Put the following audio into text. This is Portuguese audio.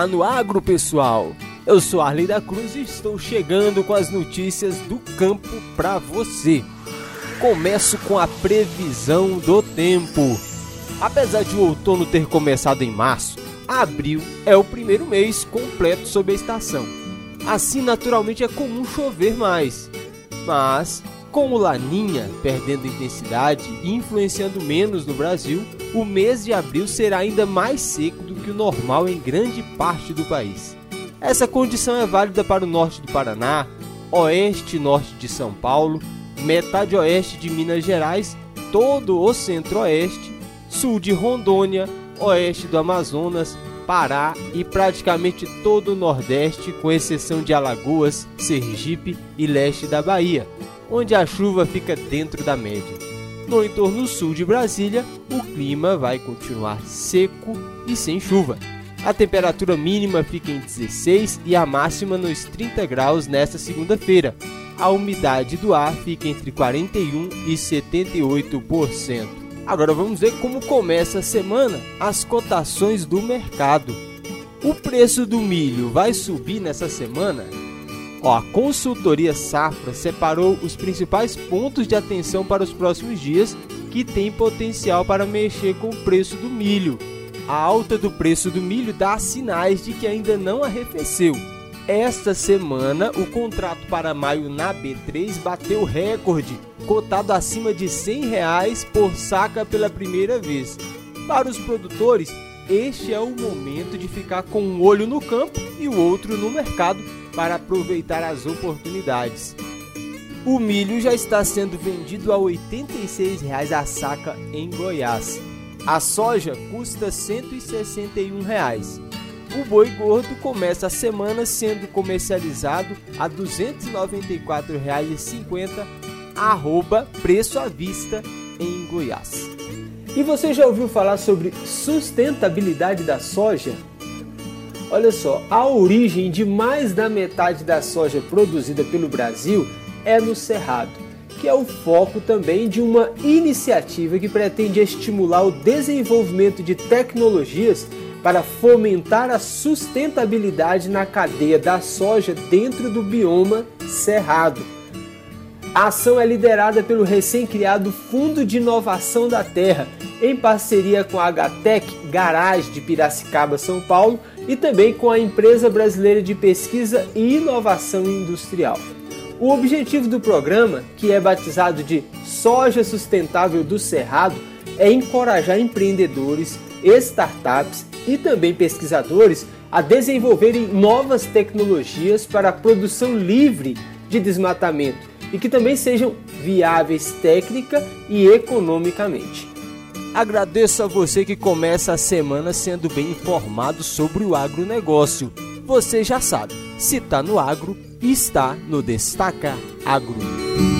Tá no agro, pessoal. Eu sou Arley da Cruz e estou chegando com as notícias do campo para você. Começo com a previsão do tempo. Apesar de o outono ter começado em março, abril é o primeiro mês completo sob a estação. Assim, naturalmente é comum chover mais. Mas, com o Laninha perdendo intensidade e influenciando menos no Brasil, o mês de abril será ainda mais seco normal em grande parte do país. Essa condição é válida para o norte do Paraná, oeste e norte de São Paulo, metade oeste de Minas Gerais, todo o centro-oeste, sul de Rondônia, oeste do Amazonas, Pará e praticamente todo o Nordeste, com exceção de Alagoas, Sergipe e leste da Bahia, onde a chuva fica dentro da média. No entorno sul de Brasília, o clima vai continuar seco e sem chuva. A temperatura mínima fica em 16 e a máxima nos 30 graus nesta segunda-feira. A umidade do ar fica entre 41 e 78%. Agora vamos ver como começa a semana as cotações do mercado. O preço do milho vai subir nessa semana? Ó, a consultoria Safra separou os principais pontos de atenção para os próximos dias que tem potencial para mexer com o preço do milho. A alta do preço do milho dá sinais de que ainda não arrefeceu. Esta semana, o contrato para maio na B3 bateu recorde, cotado acima de 100 reais por saca pela primeira vez. Para os produtores, este é o momento de ficar com um olho no campo e o outro no mercado para aproveitar as oportunidades. O milho já está sendo vendido a 86 reais a saca em Goiás. A soja custa 161 reais. O boi gordo começa a semana sendo comercializado a R$ 294,50, arroba preço à vista em Goiás. E você já ouviu falar sobre sustentabilidade da soja? Olha só, a origem de mais da metade da soja produzida pelo Brasil é no Cerrado, que é o foco também de uma iniciativa que pretende estimular o desenvolvimento de tecnologias para fomentar a sustentabilidade na cadeia da soja dentro do bioma cerrado. A ação é liderada pelo recém-criado Fundo de Inovação da Terra, em parceria com a HTEC Garage de Piracicaba, São Paulo, e também com a Empresa Brasileira de Pesquisa e Inovação Industrial. O objetivo do programa, que é batizado de Soja Sustentável do Cerrado, é encorajar empreendedores, startups e também pesquisadores a desenvolverem novas tecnologias para a produção livre de desmatamento e que também sejam viáveis técnica e economicamente. Agradeço a você que começa a semana sendo bem informado sobre o agronegócio. Você já sabe, se está no agro, está no Destaca Agro.